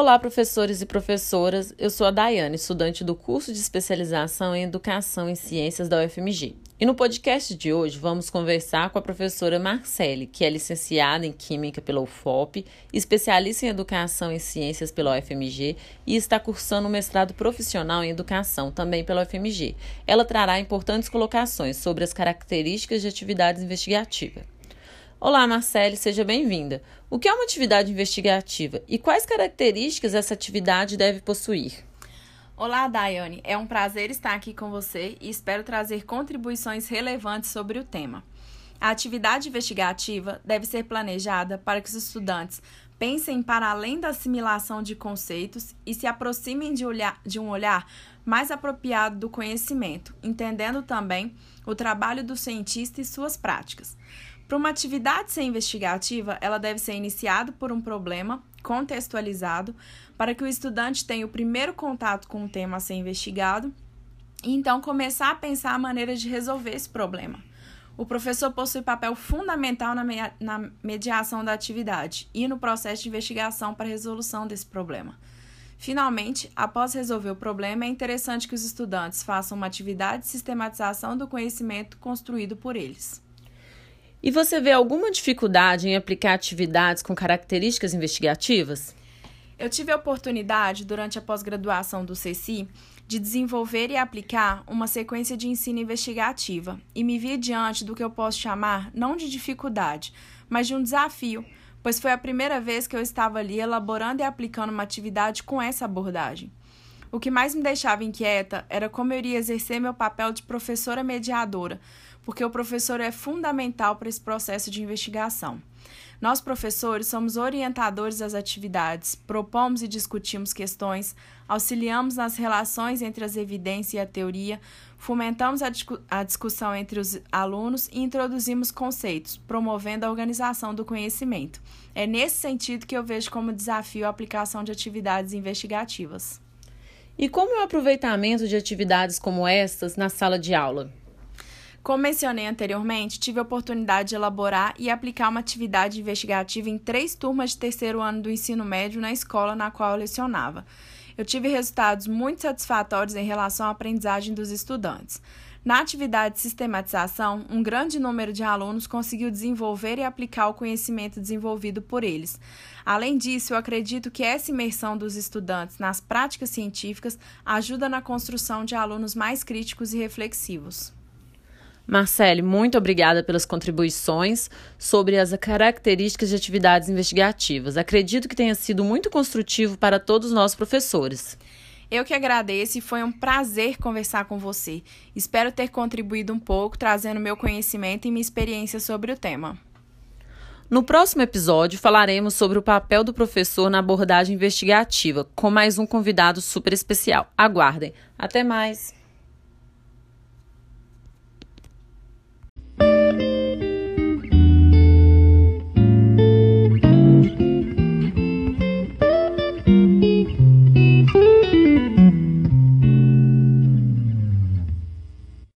Olá, professores e professoras. Eu sou a Daiane, estudante do curso de especialização em Educação em Ciências da UFMG. E no podcast de hoje vamos conversar com a professora Marcele, que é licenciada em Química pela UFOP, especialista em Educação em Ciências pela UFMG e está cursando um mestrado profissional em Educação também pela UFMG. Ela trará importantes colocações sobre as características de atividades investigativas. Olá, Marcele, seja bem-vinda. O que é uma atividade investigativa e quais características essa atividade deve possuir? Olá, Daiane. É um prazer estar aqui com você e espero trazer contribuições relevantes sobre o tema. A atividade investigativa deve ser planejada para que os estudantes pensem para além da assimilação de conceitos e se aproximem de, olhar, de um olhar mais apropriado do conhecimento, entendendo também o trabalho do cientista e suas práticas. Para uma atividade ser investigativa, ela deve ser iniciada por um problema contextualizado para que o estudante tenha o primeiro contato com o tema a ser investigado e então começar a pensar a maneira de resolver esse problema. O professor possui papel fundamental na, me na mediação da atividade e no processo de investigação para a resolução desse problema. Finalmente, após resolver o problema, é interessante que os estudantes façam uma atividade de sistematização do conhecimento construído por eles. E você vê alguma dificuldade em aplicar atividades com características investigativas? Eu tive a oportunidade, durante a pós-graduação do CECI, de desenvolver e aplicar uma sequência de ensino investigativa e me vi diante do que eu posso chamar não de dificuldade, mas de um desafio, pois foi a primeira vez que eu estava ali elaborando e aplicando uma atividade com essa abordagem. O que mais me deixava inquieta era como eu iria exercer meu papel de professora mediadora, porque o professor é fundamental para esse processo de investigação. Nós, professores, somos orientadores das atividades, propomos e discutimos questões, auxiliamos nas relações entre as evidências e a teoria, fomentamos a, discu a discussão entre os alunos e introduzimos conceitos, promovendo a organização do conhecimento. É nesse sentido que eu vejo como desafio a aplicação de atividades investigativas. E como é o aproveitamento de atividades como estas na sala de aula? Como mencionei anteriormente, tive a oportunidade de elaborar e aplicar uma atividade investigativa em três turmas de terceiro ano do ensino médio na escola na qual eu lecionava. Eu tive resultados muito satisfatórios em relação à aprendizagem dos estudantes. Na atividade de sistematização, um grande número de alunos conseguiu desenvolver e aplicar o conhecimento desenvolvido por eles. Além disso, eu acredito que essa imersão dos estudantes nas práticas científicas ajuda na construção de alunos mais críticos e reflexivos. Marcele, muito obrigada pelas contribuições sobre as características de atividades investigativas. Acredito que tenha sido muito construtivo para todos nós professores. Eu que agradeço e foi um prazer conversar com você. Espero ter contribuído um pouco, trazendo meu conhecimento e minha experiência sobre o tema. No próximo episódio, falaremos sobre o papel do professor na abordagem investigativa, com mais um convidado super especial. Aguardem. Até mais!